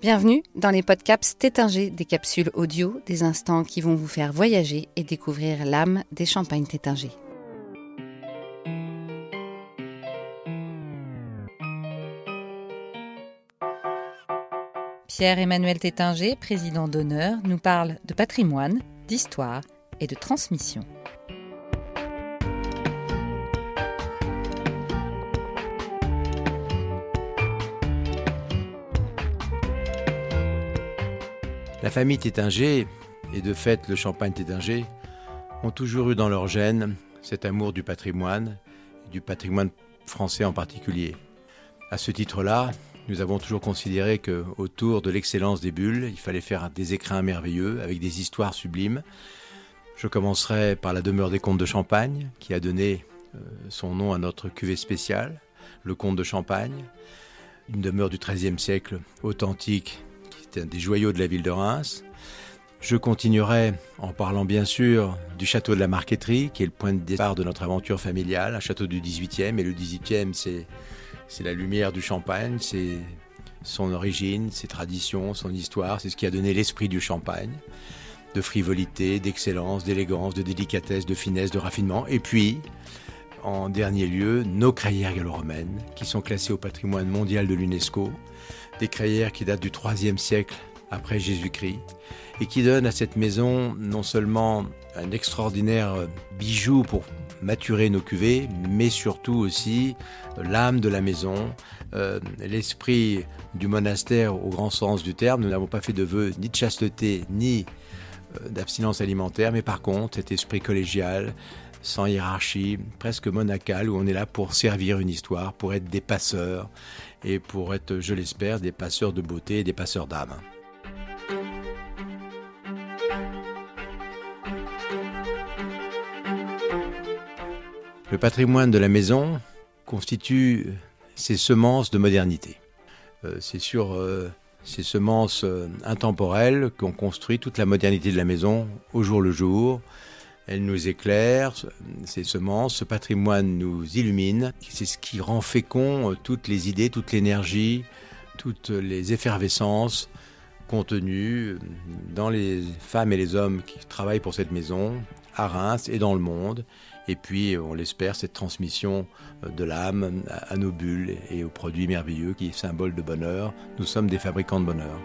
Bienvenue dans les podcasts Tétinger, des capsules audio, des instants qui vont vous faire voyager et découvrir l'âme des champagnes Tétinger. Pierre-Emmanuel Tétinger, président d'honneur, nous parle de patrimoine, d'histoire et de transmission. La famille Tétinger, et de fait le champagne Tétinger, ont toujours eu dans leur gène cet amour du patrimoine, et du patrimoine français en particulier. À ce titre-là, nous avons toujours considéré que autour de l'excellence des bulles, il fallait faire des écrins merveilleux avec des histoires sublimes. Je commencerai par la demeure des comtes de Champagne, qui a donné euh, son nom à notre cuvée spéciale, le comte de Champagne, une demeure du XIIIe siècle authentique des joyaux de la ville de Reims. Je continuerai en parlant bien sûr du château de la Marqueterie, qui est le point de départ de notre aventure familiale, un château du 18e. Et le 18e, c'est, c'est la lumière du champagne, c'est son origine, ses traditions, son histoire, c'est ce qui a donné l'esprit du champagne, de frivolité, d'excellence, d'élégance, de délicatesse, de finesse, de raffinement. Et puis, en dernier lieu, nos crayères gallo-romaines, qui sont classées au patrimoine mondial de l'UNESCO, des crayères qui datent du IIIe siècle après Jésus-Christ et qui donnent à cette maison non seulement un extraordinaire bijou pour maturer nos cuvées, mais surtout aussi l'âme de la maison, euh, l'esprit du monastère au grand sens du terme. Nous n'avons pas fait de vœux ni de chasteté ni euh, d'abstinence alimentaire, mais par contre cet esprit collégial, sans hiérarchie, presque monacal, où on est là pour servir une histoire, pour être des passeurs, et pour être, je l'espère, des passeurs de beauté et des passeurs d'âme. Le patrimoine de la maison constitue ses semences de modernité. Euh, c'est sur euh, ces semences euh, intemporelles qu'on construit toute la modernité de la maison au jour le jour, elle nous éclaire, ces semences, ce patrimoine nous illumine. C'est ce qui rend fécond euh, toutes les idées, toute l'énergie, toutes les effervescences contenues euh, dans les femmes et les hommes qui travaillent pour cette maison, à Reims et dans le monde. Et puis, on l'espère, cette transmission euh, de l'âme à nos bulles et aux produits merveilleux qui est symbole de bonheur. Nous sommes des fabricants de bonheur.